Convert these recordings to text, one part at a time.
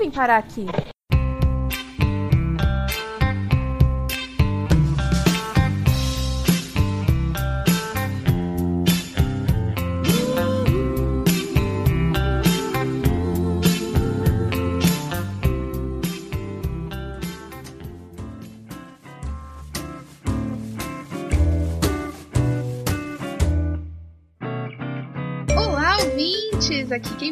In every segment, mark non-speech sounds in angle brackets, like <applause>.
vim parar aqui?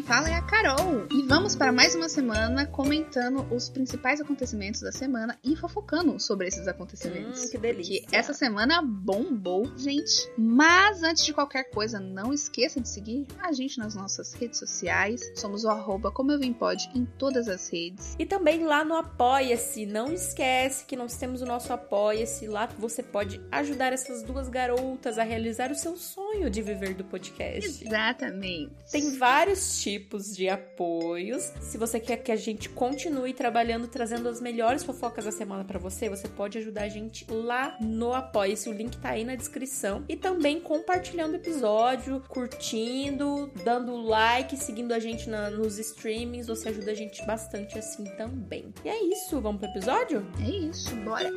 Fala é a Carol. E vamos para mais uma semana comentando os principais acontecimentos da semana e fofocando sobre esses acontecimentos. Hum, que delícia. Porque essa semana bombou, gente. Mas antes de qualquer coisa, não esqueça de seguir a gente nas nossas redes sociais. Somos o arroba como eu vim pode em todas as redes. E também lá no Apoia-se. Não esquece que nós temos o nosso Apoia-se. Lá você pode ajudar essas duas garotas a realizar o seu sonho de viver do podcast. Exatamente. Tem vários tipos de apoios. Se você quer que a gente continue trabalhando, trazendo as melhores fofocas da semana para você, você pode ajudar a gente lá no Apoia-se. O link tá aí na descrição. E também compartilhando o episódio, curtindo, dando like, seguindo a gente na, nos streamings. Você ajuda a gente bastante assim também. E é isso. Vamos pro episódio? É isso, bora!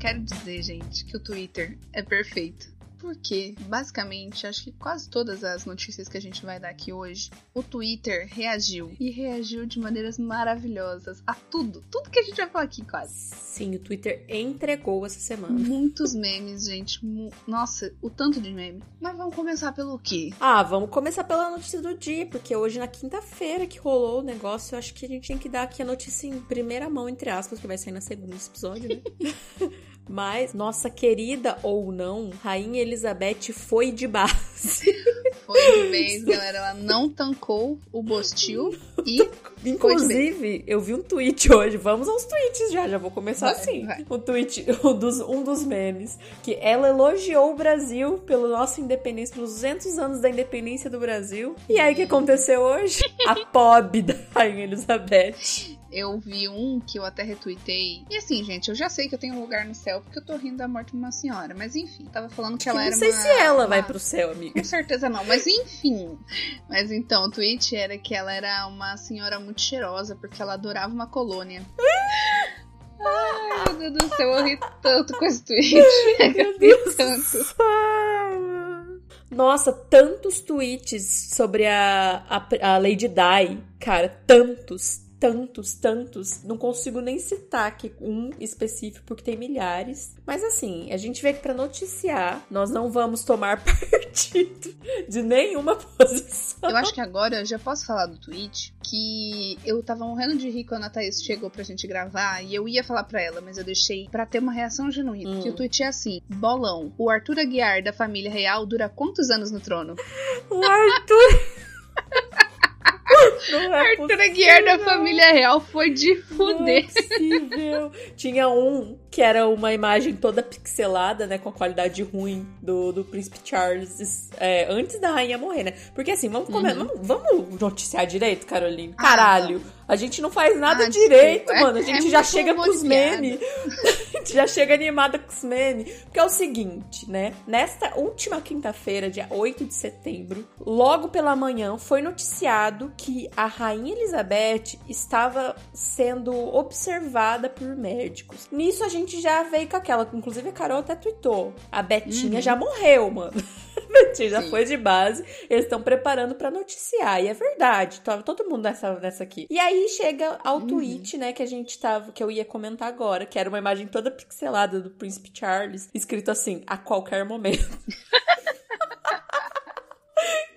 Quero dizer, gente, que o Twitter é perfeito. Porque, basicamente, acho que quase todas as notícias que a gente vai dar aqui hoje, o Twitter reagiu. E reagiu de maneiras maravilhosas a tudo. Tudo que a gente vai falar aqui, quase. Sim, o Twitter entregou essa semana. Muitos memes, gente. Mu- Nossa, o tanto de meme. Mas vamos começar pelo quê? Ah, vamos começar pela notícia do dia, porque hoje na quinta-feira que rolou o negócio, eu acho que a gente tem que dar aqui a notícia em primeira mão, entre aspas, que vai sair na segunda esse episódio, né? <laughs> Mas nossa querida ou não, Rainha Elizabeth foi de base. <laughs> Foi de vez, galera. Ela não tancou o Bostil e Inclusive, eu vi um tweet hoje. Vamos aos tweets já, já vou começar Vai, assim. vai. O tweet, <laughs> um dos, um dos memes, que ela elogiou o Brasil pela nossa independência, pelos 200 anos da independência do Brasil. E aí, o que aconteceu hoje? <laughs> A pobre da Rainha Elizabeth. Eu vi um que eu até retuitei. E assim, gente, eu já sei que eu tenho um lugar no céu porque eu tô rindo da morte de uma senhora. Mas enfim, tava falando que Eu ela não era sei uma- se ela vai uma- pro céu, amiga. Com certeza não, mas enfim. Mas então, o tweet era que ela era uma senhora muito cheirosa, porque ela adorava uma colônia. Ai, meu Deus do céu, eu ri tanto com esse tweet. Meu Deus tanto. Nossa, tantos tweets sobre a, a, a Lady Di. Cara, tantos, tantos, tantos. Não consigo nem citar aqui um específico, porque tem milhares. Mas assim, a gente veio aqui pra noticiar. Nós não vamos tomar <laughs> partido de nenhuma posição. Eu acho que agora eu já posso falar do tweet que eu tava morrendo de rir quando a Thaís chegou pra gente gravar e eu ia falar pra ela, mas eu deixei pra ter uma reação genuína. Hum. Que o tweet é assim: Bolão, o Arthur Aguiar da família real dura quantos anos no trono? O Arthur. <laughs> Não é Arthur Aguiar da família real foi de fuder. possível. Tinha um que era uma imagem toda pixelada, né? Com a qualidade ruim do, do príncipe Charles é, antes da rainha morrer, né? Porque assim, vamos, comer, Uhum. vamos, vamos noticiar direito, Caroline. Ah, Caralho. A gente não faz nada Ah, direito, mano. A É- gente é já chega com os memes. <laughs> <laughs> já chega animada com os memes. Porque é o seguinte, né? Nesta última quinta-feira, dia 8 de setembro, logo pela manhã, foi noticiado que a Rainha Elizabeth estava sendo observada por médicos. Nisso a gente já veio com aquela, inclusive a Carol até tweetou. A Betinha Uhum. já morreu, mano. <laughs> <laughs> A Betinha já Sim. foi de base. Eles estão preparando pra noticiar. E é verdade. Tava todo mundo nessa, nessa aqui. E aí chega ao Uhum. tweet, né, que a gente tava, que eu ia comentar agora, que era uma imagem toda pixelada do Príncipe Charles, escrito assim, a qualquer momento. <laughs>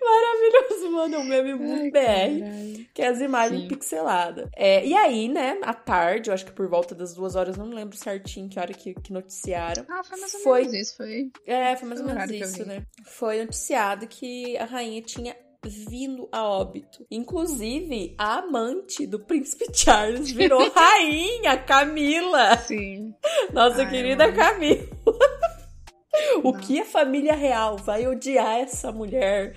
Maravilhoso, mano. É um meme muito BR. Que é as imagens Sim. pixeladas. É, e aí, né, à tarde, eu acho que por volta das duas horas, não lembro certinho que hora que, que noticiaram. Ah, foi mais ou Foi- menos isso. Foi. É, foi mais ou Foi o menos isso, né? Foi noticiado que a rainha tinha vindo a óbito. Inclusive, a amante do príncipe <laughs> Charles virou <laughs> rainha, Camila. Sim. Nossa Ai, querida mano. Camila. O que a família real vai odiar essa mulher?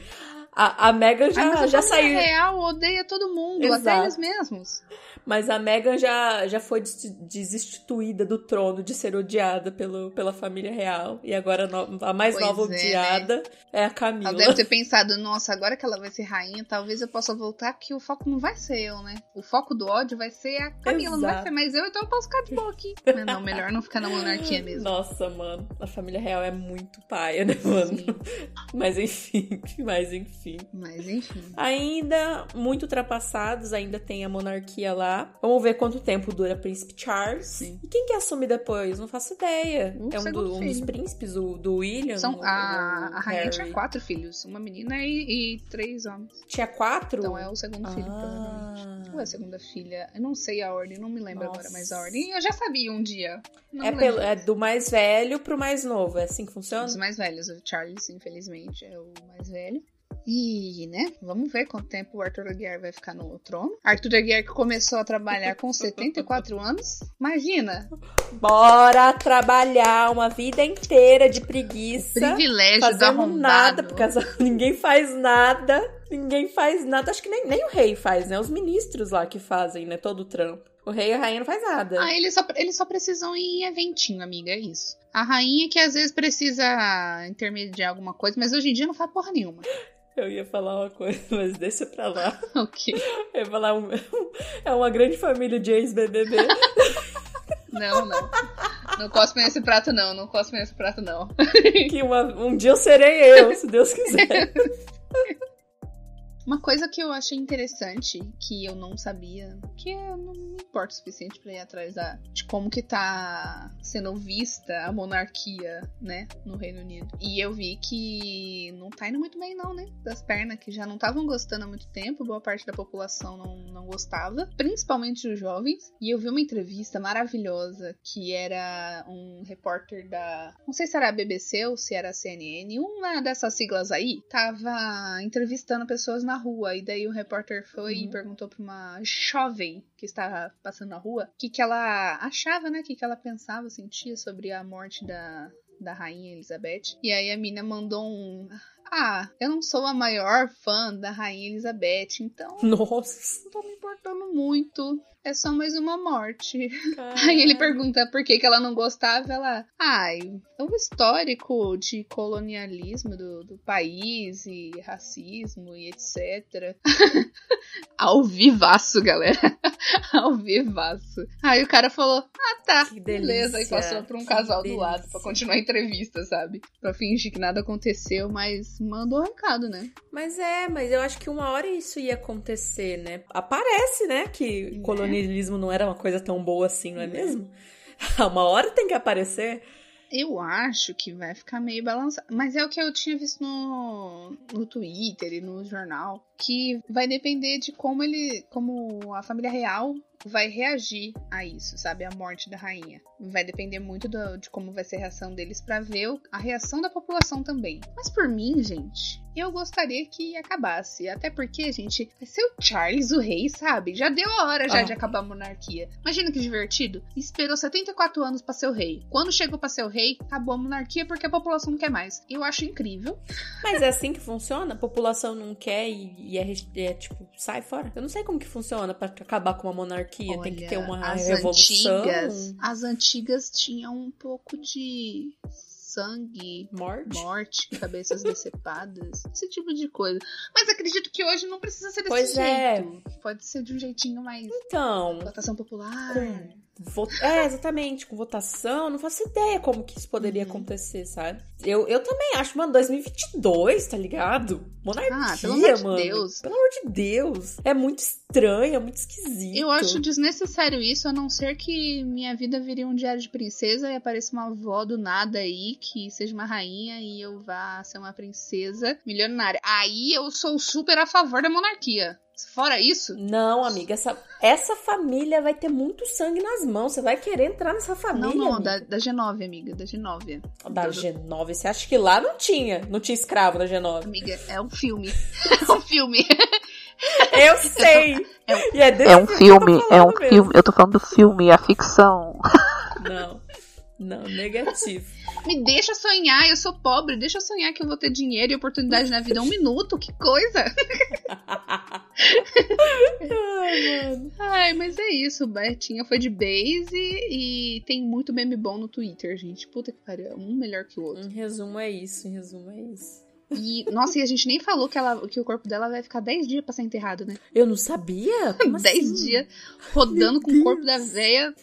A, a mas já, a já família saiu. real odeia todo mundo, Exato. até eles mesmos. Mas a Meghan já, já foi desinstituída do trono de ser odiada pelo, pela família real. E agora a mais pois nova é, né? odiada né? é a Camila. Ela deve ter pensado, nossa, agora que ela vai ser rainha, talvez eu possa voltar, que o foco não vai ser eu, né? O foco do ódio vai ser a Camila, Exato. não vai ser mais eu, então eu posso ficar de boa aqui. <laughs> Mas não, melhor não ficar na monarquia mesmo. Nossa, mano, a família real é muito paia, né, mano? Sim. <laughs> Mas enfim, <laughs> mas enfim. Mas enfim. Ainda muito ultrapassados, ainda tem a monarquia lá. Vamos ver quanto tempo dura Príncipe Charles. Sim. E quem que assume depois? Não faço ideia. é um, do, um, dos príncipes, o, do William? São, a, a rainha tinha quatro filhos. Uma menina e, e, três homens. Tinha quatro? Então é o segundo filho, ah. provavelmente. Ou é a segunda filha? Eu não sei a ordem, não me lembro Nossa. agora mais a ordem. Eu já sabia um dia. é, pelo, é do mais velho pro mais novo, é assim que funciona? Os mais velhos. O Charles, infelizmente, é o mais velho. E, né, vamos ver quanto tempo o Arthur Aguiar vai ficar no trono. Arthur Aguiar que começou a trabalhar com 74 anos. Imagina! Bora trabalhar uma vida inteira de preguiça. O privilégio fazendo nada, porque <laughs> ninguém faz nada. Ninguém faz nada. Acho que nem, nem o rei faz, né? Os ministros lá que fazem, né? Todo o trampo. O rei e a rainha não faz nada. Ah, eles só, eles só precisam ir em eventinho, amiga, é isso. A rainha que às vezes precisa intermediar alguma coisa, mas hoje em dia não faz porra nenhuma. Eu ia falar uma coisa, <laughs> mas deixa pra lá. <laughs> O quê? Eu ia falar, um, <laughs> é uma grande família de ex-BBB. Não, não. Não cospe nesse prato, não. Não cospe nesse prato, não. Que uma, um dia eu serei eu, se Deus quiser. Uma coisa que eu achei interessante, que eu não sabia, que eu não me importa o suficiente para ir atrás da, de como que tá sendo vista a monarquia, né, no Reino Unido. E eu vi que não tá indo muito bem não, né, das pernas, que já não estavam gostando há muito tempo, boa parte da população não, não gostava, principalmente os jovens. E eu vi uma entrevista maravilhosa que era um repórter da, não sei se era a BBC ou se era a CNN, uma dessas siglas aí, tava entrevistando pessoas na rua. E daí o repórter foi uhum. e perguntou pra uma jovem que estava passando na rua o que, que ela achava, né? O que, que ela pensava, sentia sobre a morte da, da rainha Elizabeth. E aí a mina mandou um. Ah, eu não sou a maior fã da rainha Elizabeth, então. Nossa! Não tô me importando muito é só mais uma morte. Caramba. Aí ele pergunta por que, que ela não gostava. Ela, ai, é o histórico de colonialismo do, do país e racismo e etc. <laughs> Ao vivaço, galera. <laughs> Ao vivaço. Aí o cara falou, ah tá, que beleza. E passou pra um casal do lado pra continuar a entrevista, sabe? Pra fingir que nada aconteceu, mas mandou um recado, né? Mas é, mas eu acho que uma hora isso ia acontecer, né? Aparece, né, que né? colonialismo colonialismo não era uma coisa tão boa assim, não é mesmo? <laughs> Uma hora tem que aparecer. Eu acho que vai ficar meio balançado. Mas é o que eu tinha visto no, no Twitter e no jornal. Que vai depender de como ele. como a família real vai reagir a isso, sabe? A morte da rainha. Vai depender muito do, de como vai ser a reação deles para ver a reação da população também. Mas por mim, gente, eu gostaria que acabasse. Até porque, gente, vai ser o Charles o rei, sabe? Já deu a hora já ah. de acabar a monarquia. Imagina que divertido. Esperou 74 anos para ser o rei. Quando chegou para ser o rei, acabou a monarquia porque a população não quer mais. Eu acho incrível. Mas é assim que funciona? A população não quer e, e é, é, tipo, sai fora? Eu não sei como que funciona para acabar com uma monarquia monarquia, Olha, tem que ter uma as revolução. Antigas, as antigas tinham um pouco de sangue, morte, morte <laughs> cabeças decepadas, esse tipo de coisa. Mas acredito que hoje não precisa ser desse pois é. jeito. É. Pode ser de um jeitinho mais. Então. Votação popular. Com é, exatamente, com votação, não faço ideia como que isso poderia uhum. acontecer, sabe? Eu, eu também acho, mano, 2022, tá ligado? Monarquia, ah, pelo amor mano. De Deus. Pelo amor de Deus. É muito estranho, é muito esquisito. Eu acho desnecessário isso, a não ser que minha vida vire um diário de princesa e apareça uma avó do nada aí que seja uma rainha e eu vá ser uma princesa milionária. Aí eu sou super a favor da monarquia. Fora isso. Não, amiga, essa, essa família vai ter muito sangue nas mãos. Você vai querer entrar nessa família. Não, não, da, da, G9, amiga, da G9. Da G9. Você acha que lá não tinha? Não tinha escravo da G9? Amiga, é um filme. <laughs> é um filme. Eu sei. É, é, é um filme, é um mesmo. filme. Eu tô falando do filme, a ficção. Não. Não, negativo. Me deixa sonhar, eu sou pobre, deixa eu sonhar que eu vou ter dinheiro e oportunidade na vida. Um minuto, que coisa! <laughs> <laughs> Ai, mano. Ai, mas é isso, Betinha foi de base e tem muito meme bom no Twitter, gente. Puta que pariu, um melhor que o outro. Em resumo é isso, em resumo é isso. E, nossa, e a gente nem falou que, ela, que o corpo dela vai ficar 10 dias pra ser enterrado, né? Eu não sabia? Como <laughs> 10 assim? dias rodando com o corpo da véia. <laughs>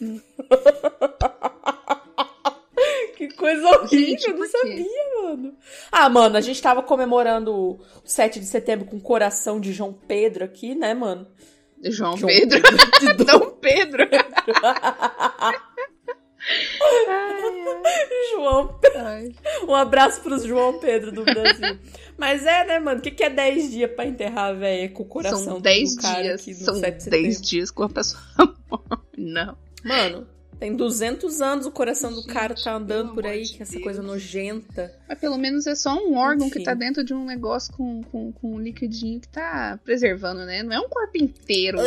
Que coisa horrível, Gente, eu não sabia, mano. Ah, mano, a gente tava comemorando o 7 de setembro com o coração de João Pedro aqui, né, mano? João, João Pedro. <laughs> de Dom Pedro. <laughs> João Ai. Um abraço pros João Pedro do Brasil. Mas é, né, mano? O que, que é 10 dias pra enterrar véia com o coração São do 10 cara dias. aqui no São 7 de 10 setembro? dias com a pessoa. <laughs> Não. Mano, tem 200 anos o coração do Gente, cara tá andando por aí, que essa Deus. coisa nojenta. Mas pelo menos é só um órgão que Enfim. tá dentro de um negócio com, com, com um liquidinho que tá preservando, né? Não é um corpo inteiro.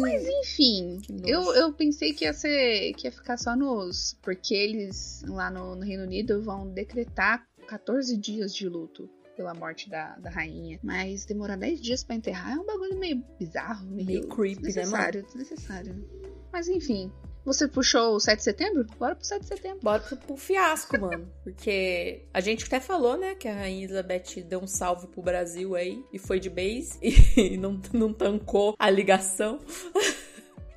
Mas enfim, Que eu, eu pensei que ia ser. que ia ficar só nos. Porque eles lá no, no Reino Unido vão decretar 14 dias de luto pela morte da, da rainha. Mas demorar 10 dias pra enterrar é um bagulho meio bizarro, meio, Meio creepy, né, desnecessário, desnecessário. Mas enfim. Você puxou o 7 de setembro? Bora pro 7 de setembro. Bora pro, pro fiasco, mano. <laughs> Porque a gente até falou, né, que a Rainha Elizabeth deu um salve pro Brasil aí e foi de base <laughs> e não, não tancou a ligação. <laughs>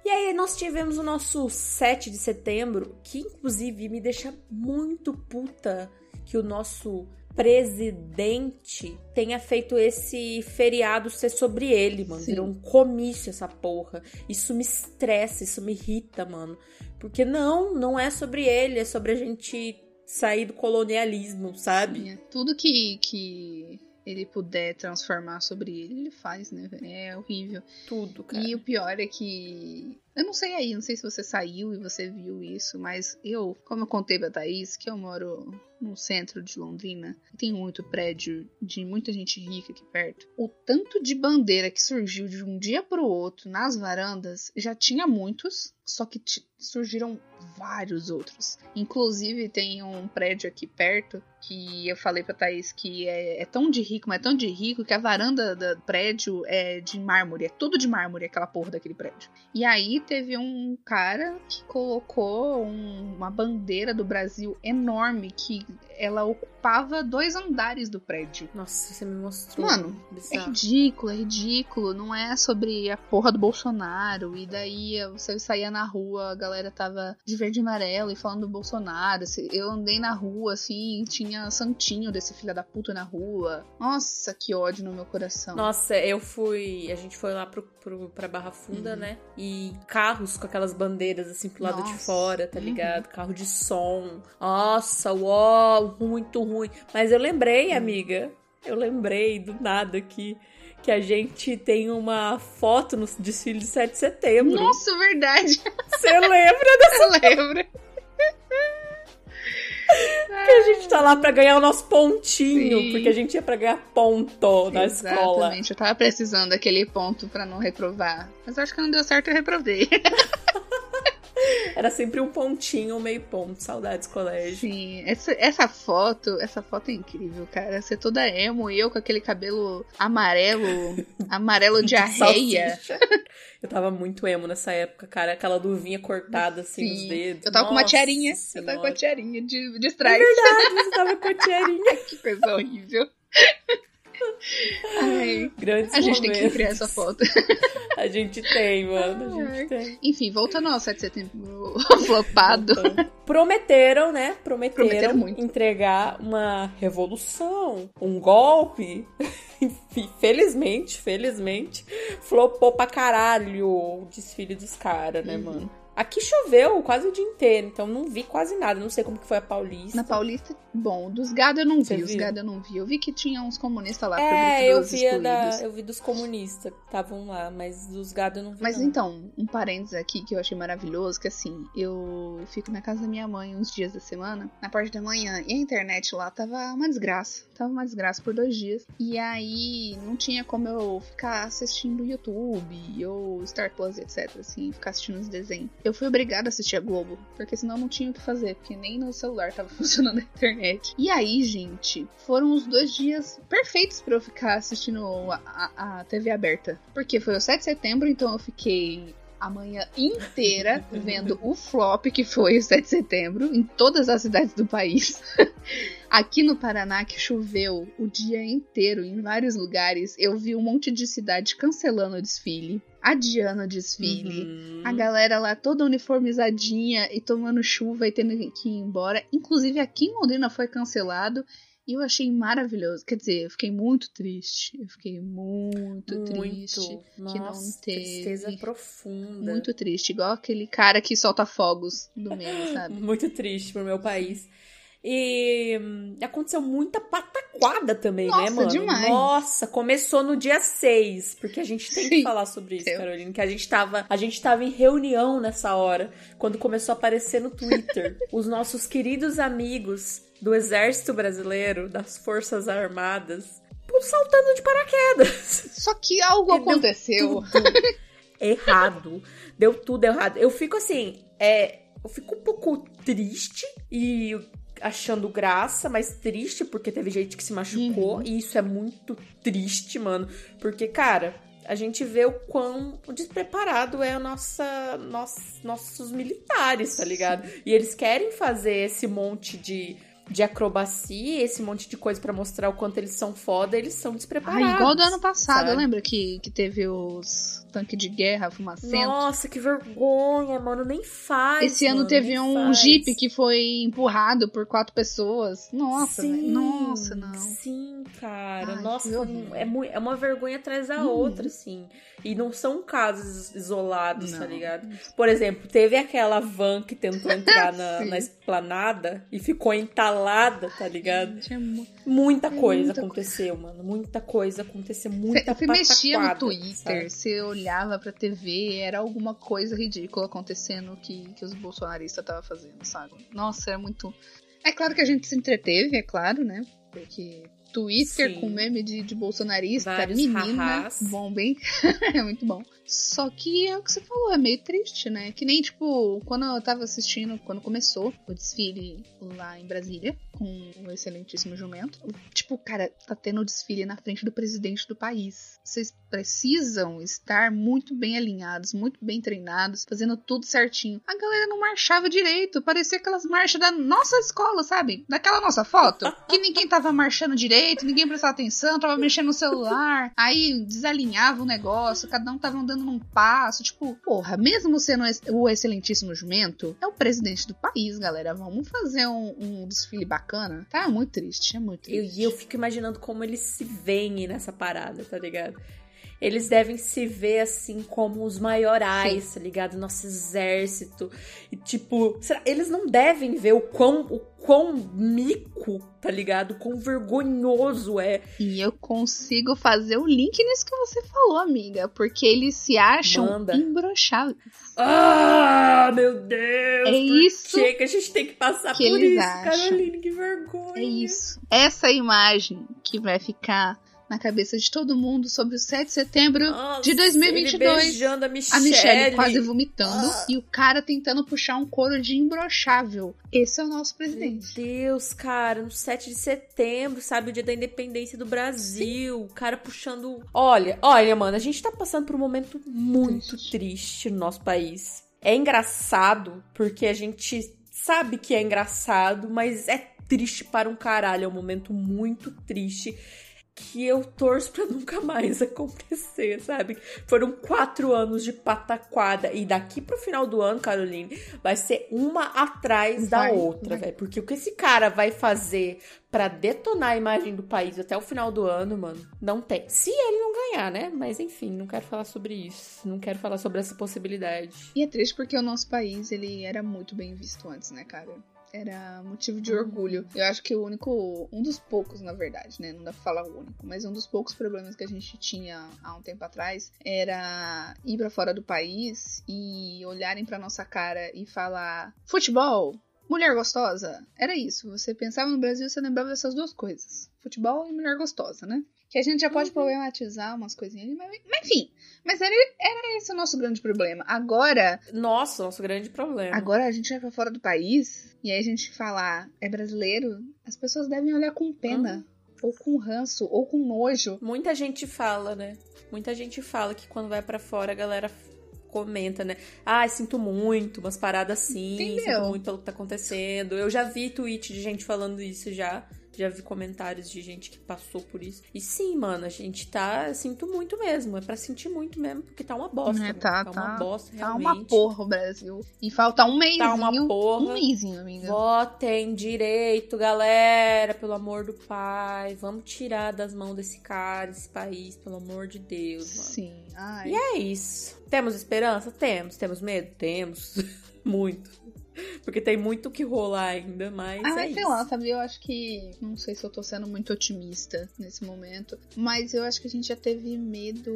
E aí nós tivemos o nosso 7 de setembro, que inclusive me deixa muito puta que o nosso presidente tenha feito esse feriado ser sobre ele, mano. Sim. Virou um comício essa porra. Isso me estressa, isso me irrita, mano. Porque não, não é sobre ele, é sobre a gente sair do colonialismo, sabe? Sim, é Tudo que, que ele puder transformar sobre ele, ele faz, né? É horrível. Tudo, cara. E o pior é que. Eu não sei aí, não sei se você saiu e você viu isso, mas eu, como eu contei pra Thaís, que eu moro no centro de Londrina, tem muito prédio de muita gente rica aqui perto. O tanto de bandeira que surgiu de um dia pro outro nas varandas já tinha muitos, só que surgiram vários outros. Inclusive, tem um prédio aqui perto que eu falei pra Thaís que é, é tão de rico, mas é tão de rico que a varanda do prédio é de mármore. É tudo de mármore, aquela porra daquele prédio. E aí teve um cara que colocou um- uma bandeira do Brasil enorme que ela ocupava dois andares do prédio. Nossa, você me mostrou. Mano, É bizarro. ridículo, é ridículo. Não é sobre a porra do Bolsonaro. E daí você saía na rua, a galera tava de verde e amarelo e falando do Bolsonaro. Se- Eu andei na rua, assim, tinha santinho desse filho da puta na rua. Nossa, que ódio no meu coração. Nossa, eu fui. A gente foi lá pro, pro, pra Barra Funda, Uhum. né? E carros com aquelas bandeiras assim pro lado de Nossa, fora, tá uhum. ligado? Carro de som. Nossa, uau, muito ruim. Mas eu lembrei, Hum. amiga. Eu lembrei do nada aqui que a gente tem uma foto no desfile de 7 de setembro. Nossa, verdade. Você lembra <laughs> Eu lembro. que a gente tá lá pra ganhar o nosso pontinho? Sim. Porque a gente ia pra ganhar ponto na escola. Exatamente, eu tava precisando daquele ponto pra não reprovar. Mas acho que não deu certo, eu reprovei. <laughs> Era sempre um pontinho, um meio ponto. Saudades, colégio. Sim, essa, essa foto, essa foto é incrível, cara. Você toda emo e eu com aquele cabelo amarelo, <laughs> amarelo diarreia. Salsicha. Eu tava muito emo nessa época, cara. Aquela luvinha cortada assim nos Sim. dedos. Eu tava com uma Nossa tiarinha. Eu tava com Senhora. a tiarinha de, de É strike. verdade, você tava com a tiarinha. <laughs> que coisa horrível. Ai, <laughs> Grandes a gente tem que criar essa foto. <laughs> A gente tem, mano. A gente tem. Enfim, voltando ao 7 de setembro <laughs> flopado. Prometeram, né? Prometeram, Prometeram muito. entregar uma revolução, um golpe. Felizmente, felizmente, flopou pra caralho o desfile dos caras, né, Uhum. mano? Aqui choveu quase o dia inteiro, então não vi quase nada. Não sei como que foi a Paulista. Na Paulista, bom, dos gado eu não Você vi, os viu? gado eu não vi. Eu vi que tinha uns comunistas lá, É, eu vi, da, eu vi dos comunistas que estavam lá, mas dos gado eu não vi. Mas não. então, um parênteses aqui que eu achei maravilhoso, que assim, eu fico na casa da minha mãe uns dias da semana, na parte da manhã, e a internet lá tava uma desgraça. Tava uma desgraça por dois dias. E aí não tinha como eu ficar assistindo YouTube ou Star Plus, etc. Assim, ficar assistindo os desenhos. Eu fui obrigada a assistir a Globo, porque senão não tinha o que fazer, porque nem no celular tava <laughs> funcionando a internet. E aí, gente, foram os dois dias perfeitos para eu ficar assistindo a, a, a TV aberta. Porque foi o 7 de setembro, então eu fiquei a manhã inteira vendo o flop que foi o 7 de setembro em todas as cidades do país. <laughs> Aqui no Paraná, que choveu o dia inteiro em vários lugares, eu vi um monte de cidade cancelando o desfile, adiando o desfile, uhum. a galera lá toda uniformizadinha e tomando chuva e tendo que ir embora. Inclusive aqui em Londrina foi cancelado e eu achei maravilhoso. Quer dizer, eu fiquei muito triste. Eu fiquei muito, muito. triste Nossa, que não teve. Tristeza profunda. Muito triste. Igual aquele cara que solta fogos do meio, sabe? <laughs> muito triste pro meu país. E hum, aconteceu muita pataquada também, Nossa, né, mano? demais. Nossa, começou no dia 6, porque a gente tem Sim. que falar sobre isso, Carolina, que a gente tava, a gente tava em reunião nessa hora, quando começou a aparecer no Twitter <laughs> os nossos queridos amigos do Exército Brasileiro, das Forças Armadas, saltando de paraquedas. Só que algo E aconteceu. errado. Deu tudo errado. Eu fico assim, é, eu fico um pouco triste e achando graça, mas triste porque teve gente que se machucou Uhum. e isso é muito triste, mano, porque cara, a gente vê o quão despreparado é a nossa, nossa nossos militares, tá ligado? E eles querem fazer esse monte de de acrobacia, esse monte de coisa pra mostrar o quanto eles são foda, eles são despreparados. Ah, igual do ano passado, sabe? lembra que, que teve os tanques de guerra fumacento? Nossa, que vergonha, mano. Nem faz. Esse ano mano, teve nem um faz. jeep que foi empurrado por quatro pessoas. Nossa, Sim. Nossa, não. Sim, cara. Ai, Nossa, é, mui- é uma vergonha atrás da Uhum. outra, assim. E não são casos isolados, tá Não. ligado? Por exemplo, teve aquela van que tentou entrar <laughs> na, na esplanada e ficou entalada, tá ligado? Gente, é mu- Muita coisa Muita aconteceu, mano. Muita coisa aconteceu. Muita Você mexia no Twitter, você olhava pra TV, era alguma coisa ridícula acontecendo que, que os bolsonaristas estavam fazendo, sabe? Nossa, é muito. É claro que a gente se entreteve, é claro, né? Porque Twitter Sim. com meme de, de bolsonarista, Vários menina, bom, bem. <laughs> é muito bom. Só que é o que você falou, é meio triste, né? Que nem, tipo, quando eu tava assistindo, quando começou o desfile lá em Brasília, com o excelentíssimo jumento. Tipo, cara, tá tendo o desfile na frente do presidente do país. Vocês precisam estar muito bem alinhados, muito bem treinados, fazendo tudo certinho. A galera não marchava direito, parecia aquelas marchas da nossa escola, sabe? Daquela nossa foto. Que ninguém tava marchando direito, ninguém prestava atenção, tava mexendo no celular. Aí desalinhava o negócio, cada um tava andando num passo. Tipo, porra, mesmo sendo o excelentíssimo jumento, é o presidente do país, galera. Vamos fazer um, um desfile bacana. Tá muito triste, é muito Eu- triste. E eu fico imaginando como eles se veem nessa parada, tá ligado? Eles devem se ver assim como os maiorais, tá ligado? Nosso exército. E tipo, será- eles não devem ver o quão, o quão mico, tá ligado? O quão vergonhoso é. E eu consigo fazer o link nisso que você falou, amiga. Porque eles se acham Manda. imbrocháveis. Ah, meu Deus! É isso que, que a gente tem que passar que por isso, acham. Caroline? Que vergonha! É isso. Essa imagem que vai ficar na cabeça de todo mundo sobre o 7 de setembro Nossa, de 2022. Ele beijando a Michelle. A Michelle quase vomitando Ah. e o cara tentando puxar um couro de imbrochável. Esse é o nosso Meu presidente. Deus, cara, no 7 de setembro, sabe, o dia da independência do Brasil, o cara puxando. Olha, olha, mano, a gente tá passando por um momento muito Triste. triste no nosso país. É engraçado, porque a gente sabe que é engraçado, mas é triste para um caralho, é um momento muito triste. Que eu torço pra <laughs> nunca mais acontecer, sabe? Foram quatro anos de pataquada. E daqui pro final do ano, Caroline, vai ser uma atrás da Vai, outra, vai. velho. Porque o que esse cara vai fazer pra detonar a imagem do país até o final do ano, mano, não tem. Se ele não ganhar, né? Mas enfim, não quero falar sobre isso. Não quero falar sobre essa possibilidade. E é triste porque o nosso país, ele era muito bem visto antes, né, cara? Era motivo de orgulho. Eu acho que o único, um dos poucos, na verdade, né? Não dá pra falar o único, mas um dos poucos problemas que a gente tinha há um tempo atrás era ir pra fora do país e olharem pra nossa cara e falar: futebol, Mulher gostosa, era isso. Você pensava no Brasil, você lembrava dessas duas coisas: futebol e mulher gostosa, né? Que a gente já pode uhum. problematizar umas coisinhas ali, mas, mas enfim. Mas era, era esse o nosso grande problema. Agora. Nossa, nosso grande problema. Agora a gente vai pra fora do país e aí a gente falar é brasileiro, as pessoas devem olhar com pena. Uhum ou com ranço, ou com nojo. Muita gente fala, né? Muita gente fala que quando vai para fora a galera comenta, né? Ah, sinto muito, umas paradas assim, Entendeu? sinto muito pelo que tá acontecendo. Eu já vi tweet de gente falando isso já. Já vi comentários de gente que passou por isso. E sim, mano, a gente tá. Sinto muito mesmo. É pra sentir muito mesmo, porque tá uma bosta. É, tá, tá, tá, uma bosta, realmente. Tá uma porra o Brasil. E falta um mês. Tá uma porra. Um mêsinho, amiga. Votem direito, galera. Pelo amor do pai. Vamos tirar das mãos desse cara, esse país, pelo amor de Deus, mano. Sim. Ai. E é isso. Temos esperança? Temos. Temos medo? Temos. <laughs> muito. Porque tem muito que rolar ainda, mas. Ah, é mas sei isso. lá, sabe? Eu acho que. Não sei se eu tô sendo muito otimista nesse momento. Mas eu acho que a gente já teve medo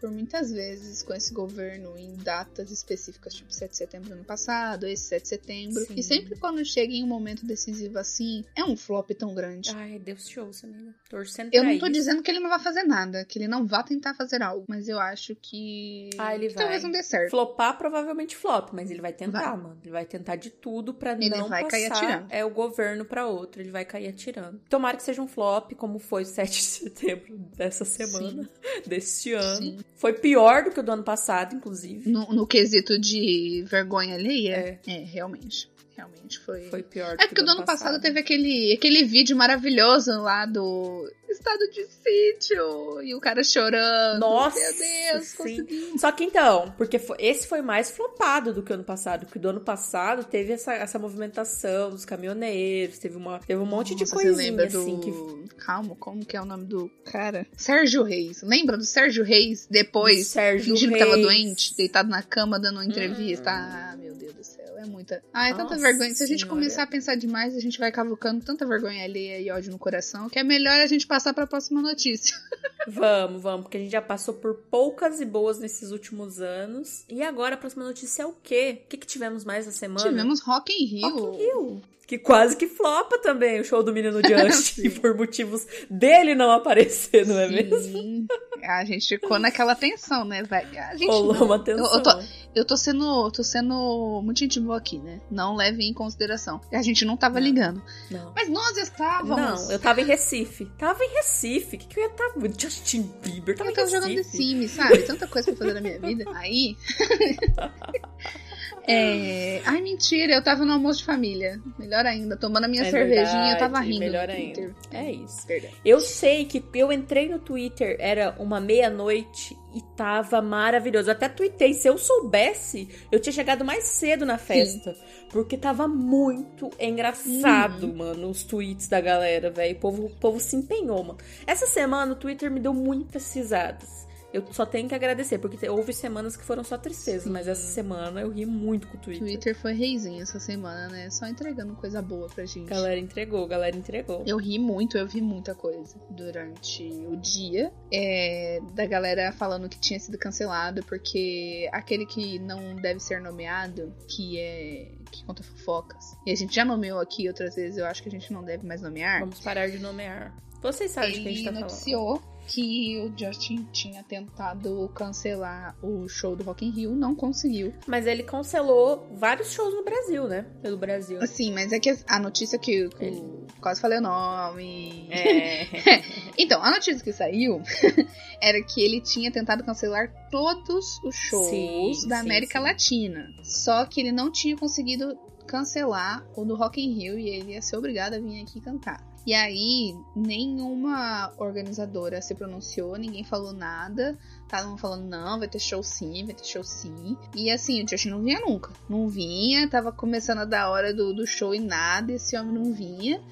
por muitas vezes com esse governo em datas específicas, tipo 7 de setembro do ano passado, esse 7 de setembro. Sim. E sempre quando chega em um momento decisivo assim, é um flop tão grande. Ai, Deus te ouça, amiga. Torcendo Eu não tô isso. dizendo que ele não vai fazer nada, que ele não vai tentar fazer algo. Mas eu acho que. Ah, ele que vai. Talvez não dê certo. Flopar, provavelmente flop, mas ele vai tentar, vai. mano. Ele vai tentar tentar de tudo para não vai passar cair atirando. é o governo para outro, ele vai cair atirando. Tomara que seja um flop, como foi o 7 de <laughs> setembro dessa semana, Sim. deste ano. Sim. Foi pior do que o do ano passado, inclusive. No, no quesito de vergonha alheia? É, é realmente realmente foi. Foi pior. É porque o do ano passado. passado teve aquele, aquele vídeo maravilhoso lá do estado de sítio e o cara chorando. Nossa! Meu Deus, consegui. Só que então, porque foi, esse foi mais flopado do que o ano passado, porque do ano passado teve essa, essa movimentação dos caminhoneiros, teve, uma, teve um monte Nossa, de coisinha assim do... que. Calma, como que é o nome do cara? Sérgio Reis. Lembra do Sérgio Reis depois? Sérgio fingindo Reis. que tava doente, deitado na cama dando uma entrevista. Hum. Ah, meu Deus do céu é muita. Ah, é tanta Nossa vergonha. Se a gente senhora. começar a pensar demais, a gente vai cavucando tanta vergonha alheia e ódio no coração, que é melhor a gente passar para a próxima notícia. <laughs> vamos, vamos, porque a gente já passou por poucas e boas nesses últimos anos. E agora a próxima notícia é o quê? O que, que tivemos mais essa semana? Tivemos Rock in Rio. Rock in Rio que quase que flopa também o show do Menino <laughs> Justin por motivos dele não aparecer, não é mesmo? A gente ficou naquela tensão, né, velho? Rolou não... uma tensão. Eu, eu, tô, eu tô sendo, tô sendo muito gente boa aqui, né? Não leve em consideração. A gente não tava não, ligando. Não. Mas nós estávamos. Não, eu tava em Recife. Tava em Recife. O que, que eu ia estar? Tá... Justin Bieber. Tava eu tava jogando The Sims, sabe? Tanta coisa pra fazer na minha vida. Aí. <laughs> É... Ai, mentira, eu tava no almoço de família. Melhor ainda, tomando a minha é cervejinha, verdade, eu tava rindo. Melhor ainda. É isso. Verdade. Eu sei que eu entrei no Twitter, era uma meia-noite e tava maravilhoso. Eu até tuitei, se eu soubesse, eu tinha chegado mais cedo na festa. Sim. Porque tava muito engraçado, uhum. mano, os tweets da galera, velho. O povo, o povo se empenhou, mano. Essa semana o Twitter me deu muitas risadas. Eu só tenho que agradecer, porque houve semanas que foram só tristeza, Sim. mas essa semana eu ri muito com o Twitter. Twitter foi reizinho essa semana, né? Só entregando coisa boa pra gente. Galera entregou, galera entregou. Eu ri muito, eu vi muita coisa durante o dia. É, da galera falando que tinha sido cancelado, porque aquele que não deve ser nomeado, que é. que conta fofocas. E a gente já nomeou aqui outras vezes, eu acho que a gente não deve mais nomear. Vamos parar de nomear. Vocês sabem Ele de que a gente tá noticiou falando que o Justin tinha tentado cancelar o show do Rock in Rio, não conseguiu. Mas ele cancelou vários shows no Brasil, né? Pelo Brasil. Sim, mas é que a notícia que, que ele... quase falei o nome. É. <laughs> então, a notícia que saiu <laughs> era que ele tinha tentado cancelar todos os shows sim, da América sim. Latina. Só que ele não tinha conseguido cancelar o do Rock in Rio e ele ia ser obrigado a vir aqui cantar. E aí, nenhuma organizadora se pronunciou, ninguém falou nada. Estavam falando, não, vai ter show sim, vai ter show sim. E assim, o Justin não vinha nunca. Não vinha, tava começando a dar hora do, do show e nada, esse homem não vinha.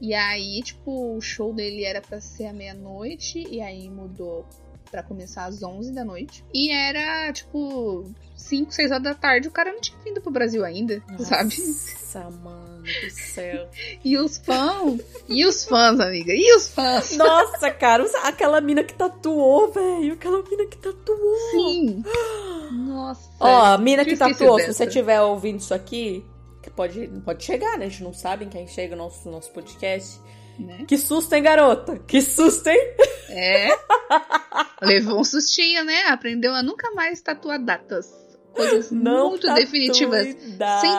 E aí, tipo, o show dele era para ser à meia-noite, e aí mudou para começar às 11 da noite. E era, tipo, 5, 6 horas da tarde, o cara não tinha vindo pro Brasil ainda, Nossa, sabe? Nossa, mano do céu. e os fãs, e os fãs, amiga, e os fãs. Nossa, cara, aquela mina que tatuou, velho, aquela mina que tatuou. Sim. Nossa. Ó, a mina que tatuou, se você estiver ouvindo isso aqui, que pode, pode chegar, né? A gente não sabe quem chega no nosso, nosso podcast. Né? Que susto, hein, garota? Que susto, hein? É. <laughs> Levou um sustinho, né? Aprendeu a nunca mais tatuar datas. Coisas <laughs> Não muito tatue definitivas. Sem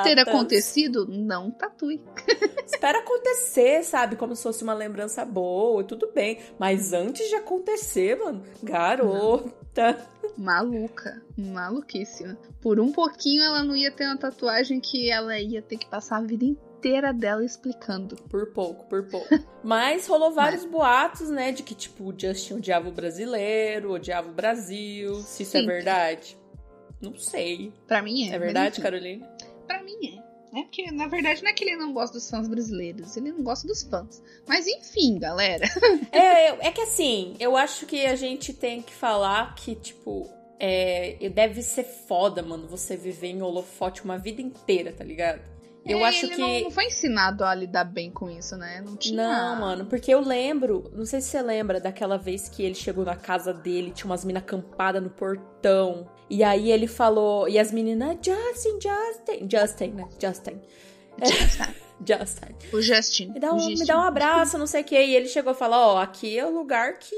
ter datas. acontecido, não tatue. <laughs> Espera acontecer, sabe? Como se fosse uma lembrança boa, tudo bem. Mas antes de acontecer, mano, garota. Maluca. Maluquíssima. Por um pouquinho ela não ia ter uma tatuagem que ela ia ter que passar a vida inteira dela explicando. Por pouco, por pouco. Mas rolou vários boatos, né? De que, tipo, o Justin odiava o brasileiro, odiava o Brasil. Se isso é Sim. verdade. Não sei. Pra mim é. É verdade, enfim. Caroline? Pra mim é. É porque, na verdade, não é que ele não gosta dos fãs brasileiros, ele não gosta dos fãs. Mas enfim, galera. <laughs> É, é que assim, eu acho que a gente tem que falar que, tipo, é, deve ser foda, mano, você viver em holofote uma vida inteira, tá ligado? Eu É, acho ele que. Não, não foi ensinado a lidar bem com isso, né? Não tinha. Não, mano, porque eu lembro, não sei se você lembra daquela vez que ele chegou na casa dele, tinha umas minas acampadas no portão. E aí ele falou, e as meninas, Justin, Justin, Justin, né? Justin. <laughs> Justin. O Justin. Me dá, um, Justin. me dá um abraço, não sei o que. E ele chegou a falar, ó, aqui é o lugar que,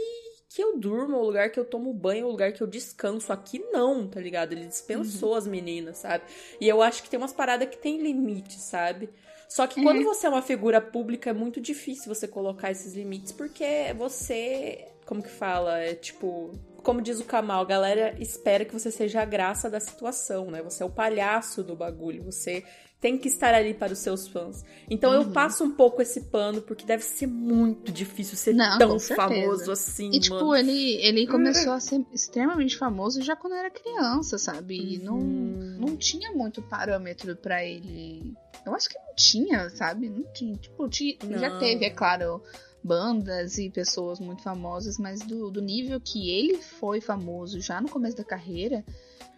que eu durmo, o lugar que eu tomo banho, o lugar que eu descanso. Aqui não, tá ligado? Ele dispensou as meninas, sabe? E eu acho que tem umas paradas que tem limite, sabe? Só que quando você é uma figura pública, é muito difícil você colocar esses limites, porque você. Como que fala? É tipo. Como diz o Kamal, a galera espera que você seja a graça da situação, né? Você é o palhaço do bagulho. Você tem que estar ali para os seus fãs. Então eu Uhum. passo um pouco esse pano, porque deve ser muito difícil ser Não, tão famoso assim, E, tipo, mano. ele, ele começou a ser extremamente famoso já quando era criança, sabe? E não, Uhum. não tinha muito parâmetro pra ele. Eu acho que não tinha, sabe? Não tinha. Tipo, ti- já teve, é claro, bandas e pessoas muito famosas, mas do, do nível que ele foi famoso já no começo da carreira,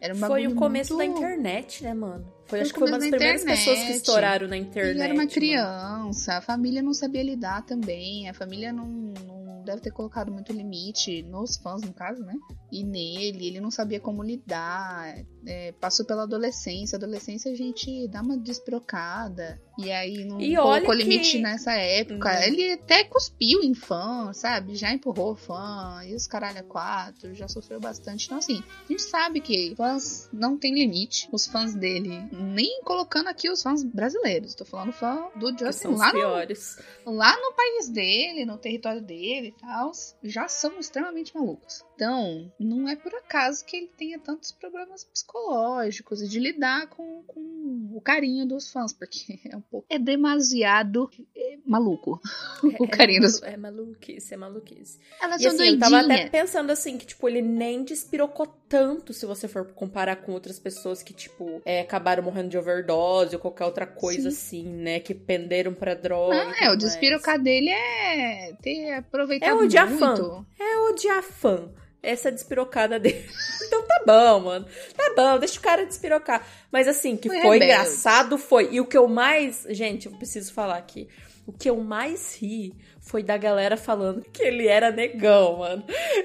era um Foi o começo da muito- internet, né, mano? Foi, Foi acho que foi uma das da primeiras pessoas que internet. estouraram na internet. Ele era uma mano. criança, a família não sabia lidar também, a família não, não deve ter colocado muito limite nos fãs, no caso, né? E nele, ele não sabia como lidar, é, passou pela adolescência, adolescência a gente dá uma desprocada, e aí não E colocou que- limite nessa época, Uhum. ele até cuspiu em fã, sabe? Já empurrou fã, e os caralho a quatro, já sofreu bastante, então assim, a gente sabe que fãs não tem limite, os fãs dele, nem colocando aqui os fãs brasileiros, tô falando fã do Justin lá no, lá no país dele, no território dele e tal, já são extremamente malucos. Então, não é por acaso que ele tenha tantos problemas psicológicos e de lidar com, com o carinho dos fãs, porque <laughs> é um pouco. É demasiado é, maluco <laughs> o carinho dos É maluquice, é maluquice. Elas E são assim, eu tava até pensando assim, que, tipo, ele nem despirocou tanto se você for comparar com outras pessoas que, tipo, é, acabaram morrendo de overdose ou qualquer outra coisa assim, né? Que penderam pra droga. e Ah, é, o despirocar dele é ter aproveitado É odiar fã. muito. É odiar fã. Essa despirocada dele. <laughs> então tá bom, mano. Tá bom, deixa o cara despirocar. Mas assim, que Foi foi, rebelde. engraçado foi. E o que eu mais. Gente, eu preciso falar aqui. O que eu mais ri foi da galera falando que ele era negão, mano.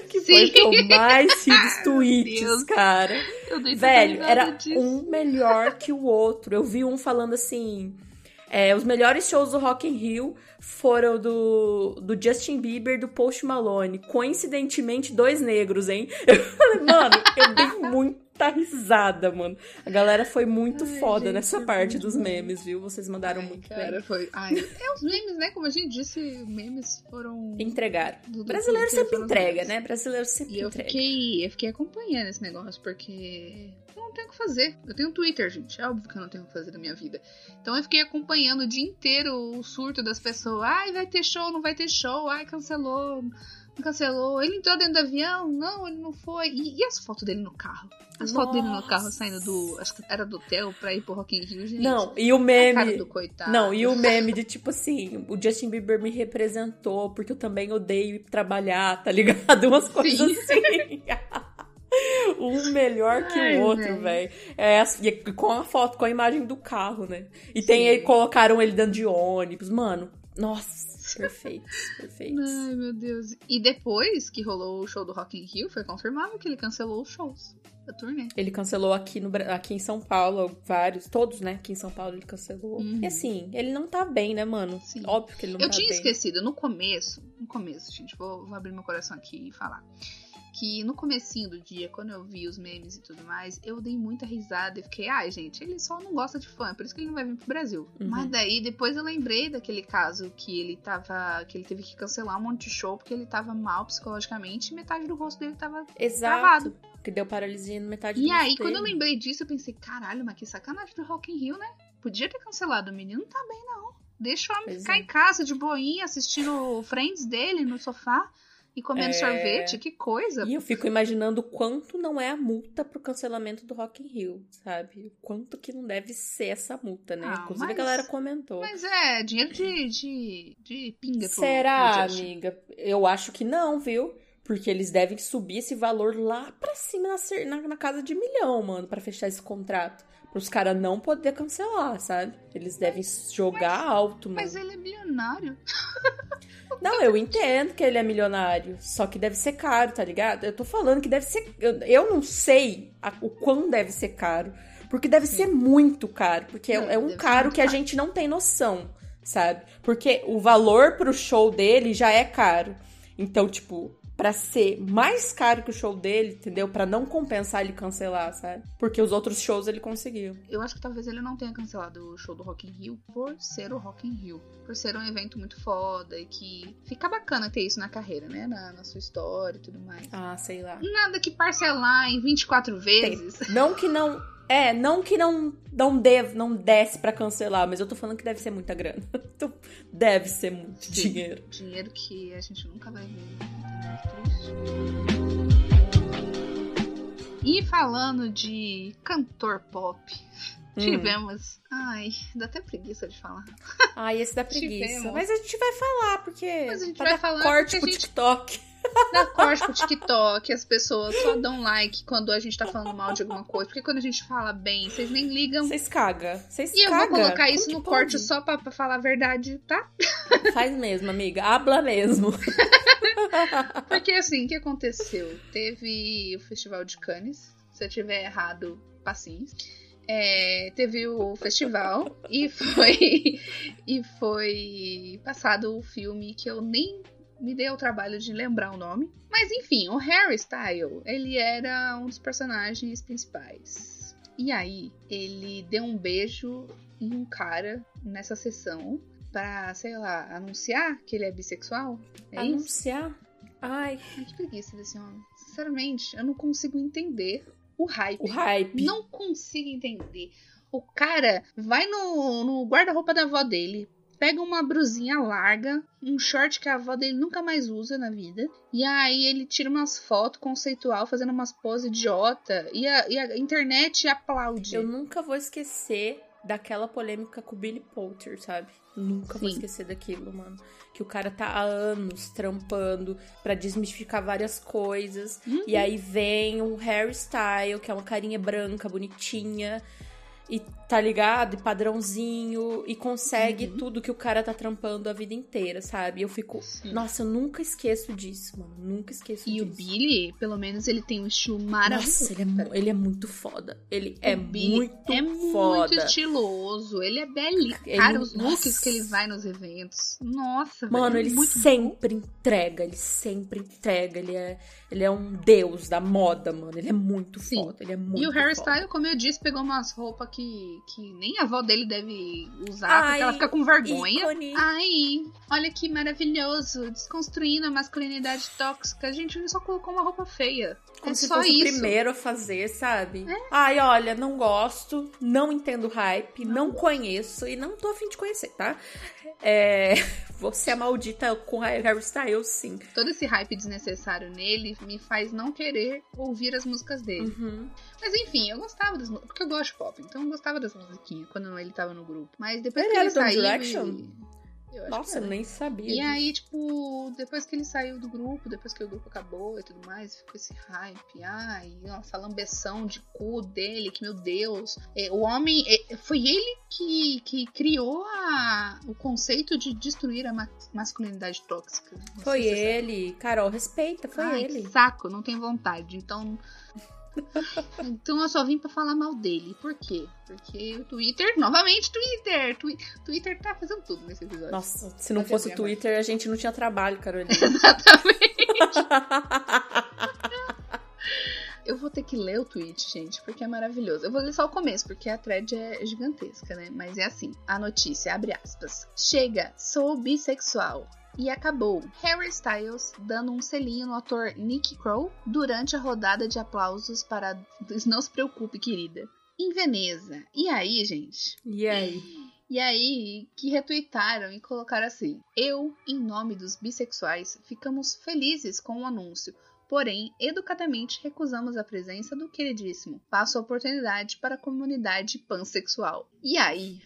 Que foi Sim. o que <laughs> eu mais ri dos tweets, cara. Velho, era disso. um melhor que o outro. Eu vi um falando assim. é, os melhores shows do Rock in Rio foram do, do Justin Bieber e do Post Malone. Coincidentemente, dois negros, hein? <laughs> Eu falei, mano, eu dei muita risada, mano. A galera foi muito Ai, foda gente, nessa parte dos memes, viu? Vocês mandaram Ai, muito cara, bem. foi. Ai, é os memes, né? Como a gente disse, memes foram. Do- do- Brasileiro sempre entrega, né? Brasileiro sempre E eu entrega. fiquei, eu fiquei acompanhando esse negócio, porque eu não tenho o que fazer. Eu tenho Twitter, gente. É óbvio que eu não tenho o que fazer da minha vida. Então eu fiquei acompanhando o dia inteiro o surto das pessoas. Ai, vai ter show, não vai ter show. Ai, cancelou. Cancelou. Ele entrou dentro do avião? Não, ele não foi. E, e as fotos dele no carro? As fotos dele no Nossa. carro saindo do. Acho que era do hotel pra ir pro Rock in Rio, gente. Não, e o A meme. cara do coitado. Não, e o meme de tipo assim, o Justin Bieber me representou porque eu também odeio trabalhar, tá ligado? <laughs> Umas coisas Sim. assim. <laughs> um melhor que Ai, o outro, velho. É, assim, e com a foto, com a imagem do carro, né? E Sim. tem aí, colocaram ele dando de ônibus. Mano, nossa. Perfeitos. Perfeitos. Ai, meu Deus. E depois que rolou o show do Rock in Rio, foi confirmado que ele cancelou os shows da turnê. Ele cancelou aqui, no, aqui em São Paulo, vários, todos, né? Aqui em São Paulo ele cancelou. Uhum. E assim, ele não tá bem, né, mano? Sim. Óbvio que ele não Eu tá tinha bem. esquecido, no começo, no começo, gente, vou, vou abrir meu coração aqui e falar. Que no comecinho do dia, quando eu vi os memes e tudo mais, eu dei muita risada e fiquei, ai, gente, ele só não gosta de fã, por isso que ele não vai vir pro Brasil. Uhum. Mas daí, depois eu lembrei daquele caso que ele tava. que ele teve que cancelar um monte de show porque ele tava mal psicologicamente e metade do rosto dele tava Exato. travado. Que deu paralisia no metade E do aí, rosto quando eu lembrei disso, eu pensei, caralho, mas que sacanagem do Rock in Rio, né? Podia ter cancelado o menino, não tá bem, não. Deixa o homem Pois ficar é. em casa, de boinha, assistindo o Friends dele no sofá e comendo É. sorvete, que coisa. E eu fico imaginando o quanto não é a multa pro cancelamento do Rock in Rio, sabe? O quanto que não deve ser essa multa, né? Ah, Inclusive mas- a galera comentou. Mas é, dinheiro de, de, de pinga pro, Será, pro amiga? Eu acho que não, viu? Porque eles devem subir esse valor lá pra cima na, na, na casa de milhão, mano, pra fechar esse contrato. Para os caras não poder cancelar, sabe? Eles devem jogar alto, mano. Mas ele é milionário. <laughs> Não, eu entendo que ele é milionário. Só que deve ser caro, tá ligado? Eu tô falando que deve ser. Eu, não sei a- o quão deve ser caro. Porque deve ser muito caro. Porque é, Não, é um deve ser caro que a gente não tem noção, sabe? Porque o valor pro show dele já é caro. Então, tipo, pra ser mais caro que o show dele, entendeu? Pra não compensar ele cancelar, sabe? Porque os outros shows ele conseguiu. Eu acho que talvez ele não tenha cancelado o show do Rock in Rio por ser o Rock in Rio. Por ser um evento muito foda e que fica bacana ter isso na carreira, né? Na, na sua história e tudo mais. Ah, sei lá. Nada que parcelar em 24 vezes. Não que não. É, não que não não deve, não desce pra cancelar, mas eu tô falando que deve ser muita grana. <laughs> Então, deve ser muito Sim. dinheiro. Dinheiro que a gente nunca vai ver. né? E falando de cantor pop, Hum. tivemos. Ai, dá até preguiça de falar. Ah, esse dá preguiça. Tivemos. Mas a gente vai falar, porque. Mas a gente vai falar corte pro gente- TikTok. Dá corte pro TikTok, as pessoas só dão like quando a gente tá falando mal de alguma coisa. Porque quando a gente fala bem, vocês nem ligam. Vocês cagam. Vocês E eu vou colocar Como isso no pode? corte só pra, pra falar a verdade, tá? Faz mesmo, amiga. Habla mesmo. <laughs> Porque assim, o que aconteceu? Teve o Festival de Cannes. Se eu tiver errado, passinhos. É, teve o festival e foi <laughs> e foi passado o filme que eu nem me dei o trabalho de lembrar o nome. Mas enfim, o Harry Style, ele era um dos personagens principais. E aí, ele deu um beijo em um cara nessa sessão pra, sei lá, anunciar que ele é bissexual. É isso? Anunciar? Ai, Ai, que preguiça desse homem. Sinceramente, eu não consigo entender o hype. o hype. Não consigo entender. O cara vai no, no guarda-roupa da avó dele, pega uma brusinha larga, um short que a avó dele nunca mais usa na vida, e aí ele tira umas fotos conceitual fazendo umas poses idiota, e a, e a internet aplaude. Eu nunca vou esquecer daquela polêmica com o Billy Potter, sabe? Nunca vou Sim. esquecer daquilo, mano. Que o cara tá há anos trampando pra desmistificar várias coisas. Uhum. E aí vem o Harry Style, que é uma carinha branca, bonitinha. E tá ligado? E padrãozinho. E consegue Uhum. tudo que o cara tá trampando a vida inteira, sabe? E eu fico. Sim. Nossa, eu nunca esqueço disso, mano. Nunca esqueço E disso. o Billy, pelo menos, ele tem um estilo maravilhoso. Nossa, ele é, ele é muito foda. Ele é Billy muito é muito foda. estiloso, ele é belíssimo. Ele- Cara, os looks Nossa. que ele vai nos eventos. Nossa, Mano, velho, ele é muito sempre entrega, ele sempre entrega. Ele é, ele é um deus da moda, mano. Ele é muito Sim. foda. Ele é muito E o Harry foda. Style, como eu disse, pegou umas roupas que, que nem a avó dele deve usar, Ai, porque ela fica com vergonha. ícone. Ai, olha que maravilhoso, desconstruindo a masculinidade tóxica. A gente só colocou uma roupa feia. Como é se só fosse isso. o primeiro a fazer, sabe? Ai, olha, não gosto, não entendo hype, não conheço e não tô afim de conhecer, tá? É, <laughs> Você é maldita com Harry Styles, sim. Todo esse hype desnecessário nele me faz não querer ouvir as músicas dele. Uhum. Mas enfim, eu gostava das músicas, porque eu gosto de pop, então eu gostava das musiquinhas quando ele tava no grupo. Mas depois Ele que ele saiu Direction? e- Nossa, eu nem sabia. E disso. aí, tipo, depois que ele saiu do grupo, depois que o grupo acabou e tudo mais, ficou esse hype. Ai, nossa, a lambeção de cu dele, que meu Deus. É, o homem. É, foi ele que, que criou a, o conceito de destruir a ma masculinidade tóxica. Foi ele. Sabe. Carol, respeita, foi Ai, ele. Saco, não tem vontade. Então então eu só vim para falar mal dele. Por quê? Porque o Twitter, novamente Twitter. Twi Twitter tá fazendo tudo nesse episódio. Nossa, se não fosse o Twitter, a gente não tinha trabalho, Carolina. <laughs> Exatamente. <laughs> eu vou ter que ler o tweet, gente, porque é maravilhoso. Eu vou ler só o começo, porque a thread é gigantesca, né? Mas é assim: a notícia, abre aspas. Chega, sou bissexual e acabou. Harry Styles dando um selinho no ator Nick Crow durante a rodada de aplausos para <laughs> Não se preocupe, querida. Em Veneza. E aí, gente? E aí? E aí, que retuitaram e colocaram assim: Eu, em nome dos bissexuais, ficamos felizes com o anúncio. Porém, educadamente recusamos a presença do queridíssimo. Passo a oportunidade para a comunidade pansexual. E aí,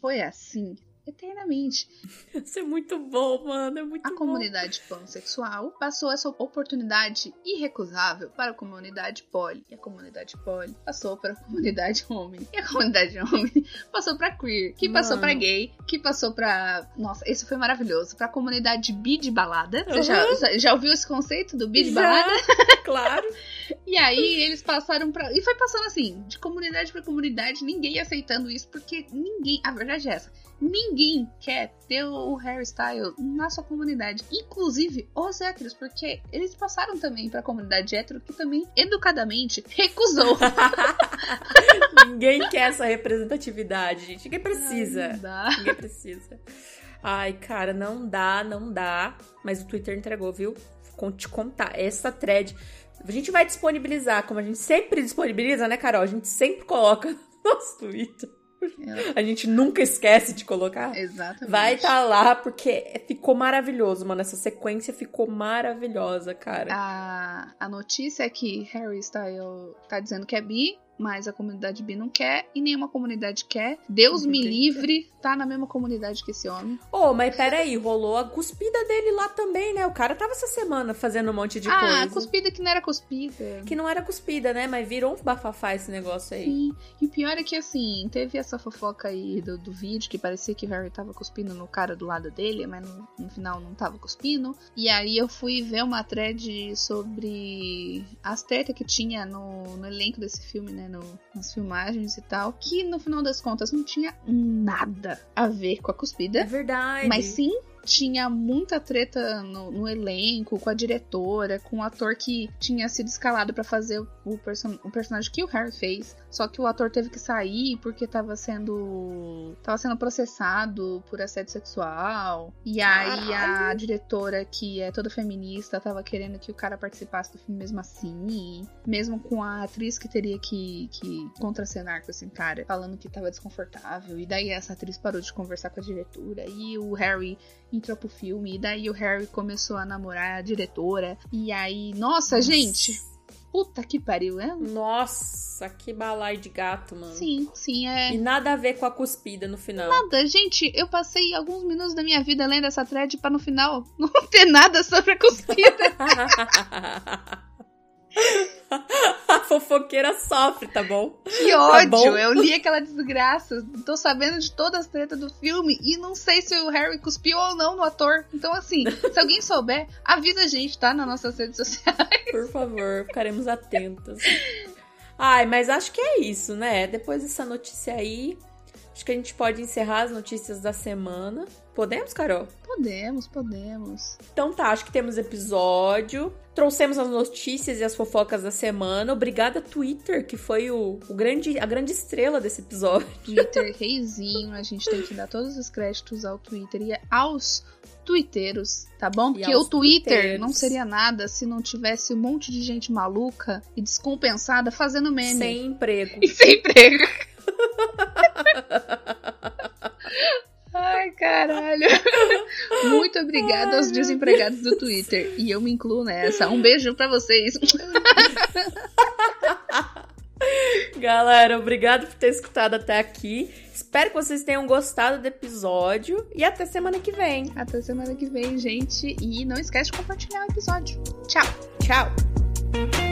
foi assim eternamente. <laughs> Isso é muito bom, mano. É muito a bom. comunidade pansexual passou essa oportunidade irrecusável para a comunidade poli. E a comunidade poli passou para a comunidade homem. E a comunidade homem <laughs> passou para queer. Que passou para gay. Que passou para. Nossa, esse foi maravilhoso. Para a comunidade bi de balada. Você uhum. já, já ouviu esse conceito do bi de já, balada? <laughs> Claro. E aí eles passaram para. E foi passando assim, de comunidade para comunidade, ninguém aceitando isso, porque ninguém. A verdade é essa Ninguém quer ter o Harry Styles na sua comunidade, inclusive os héteros, porque eles passaram também para a comunidade hétero que também educadamente recusou. <laughs> Ninguém quer essa representatividade, gente. Ninguém precisa. Ai, não dá. Ninguém precisa. Ai, cara, não dá, não dá. Mas o Twitter entregou, viu? Vou te contar. Essa thread. A gente vai disponibilizar, como a gente sempre disponibiliza, né, Carol? A gente sempre coloca no <laughs> nosso Twitter a gente nunca esquece de colocar. Exatamente. Vai estar tá lá porque ficou maravilhoso, mano. Essa sequência ficou maravilhosa, cara. A, a notícia é que Harry Styles tá dizendo que é bi, mas a comunidade bi não quer e nenhuma comunidade quer. Deus me livre, tá na mesma comunidade que esse homem. Ô, oh, mas peraí, rolou a cuspida dele lá também, né? O cara tava essa semana fazendo um monte de ah, coisa. Ah, cuspida que não era cuspida. Que não era cuspida, né? Mas virou um bafafá esse negócio aí. Sim, e o pior é que assim, teve essa fofoca aí do, do vídeo que parecia que o Harry tava cuspindo no cara do lado dele, mas no, no final não tava cuspindo. E aí eu fui ver uma thread sobre as tretas que tinha no, no elenco desse filme, né? No, nas filmagens e tal, que no final das contas não tinha nada a ver com a cuspida. É verdade. Mas sim tinha muita treta no, no, elenco, com a diretora, com o ator que tinha sido escalado para fazer o, person o, personagem que o Harry fez. Só que o ator teve que sair porque tava sendo. tava sendo processado por assédio sexual. E aí a diretora, que é toda feminista, tava querendo que o cara participasse do filme mesmo assim. Mesmo com a atriz que teria que, que contracenar com esse cara, falando que tava desconfortável. E daí essa atriz parou de conversar com a diretora. E o Harry entrou pro filme. E daí o Harry começou a namorar a diretora. E aí, nossa, nossa. gente! Puta que pariu, né? Nossa, que balai de gato, mano. Sim, sim, é. E nada a ver com a cuspida no final. Nada, gente. Eu passei alguns minutos da minha vida lendo essa thread para no final <laughs> não ter nada sobre a cuspida. <laughs> <laughs> A fofoqueira sofre, tá bom? Que ódio! Tá bom? Eu li aquela desgraça. Tô sabendo de todas as tretas do filme e não sei se o Harry cuspiu ou não no ator. Então, assim, se alguém souber, avisa a gente, tá? Nas nossas redes sociais. Por favor, ficaremos atentos. Ai, mas acho que é isso, né? Depois dessa notícia aí, acho que a gente pode encerrar as notícias da semana. Podemos, Carol? Podemos, podemos. Então tá, acho que temos episódio. Trouxemos as notícias e as fofocas da semana. Obrigada, Twitter, que foi o, o grande, a grande estrela desse episódio. Twitter, reizinho. A gente tem que dar todos os créditos ao Twitter e aos twitteiros, tá bom? Porque o Twitter não seria nada se não tivesse um monte de gente maluca e descompensada fazendo meme. Sem emprego. E sem emprego. <laughs> Ai, caralho. <laughs> Muito obrigada aos desempregados do Twitter. E eu me incluo nessa. Um beijo para vocês. <laughs> Galera, obrigado por ter escutado até aqui. Espero que vocês tenham gostado do episódio e até semana que vem. Até semana que vem, gente. E não esquece de compartilhar o episódio. Tchau! Tchau!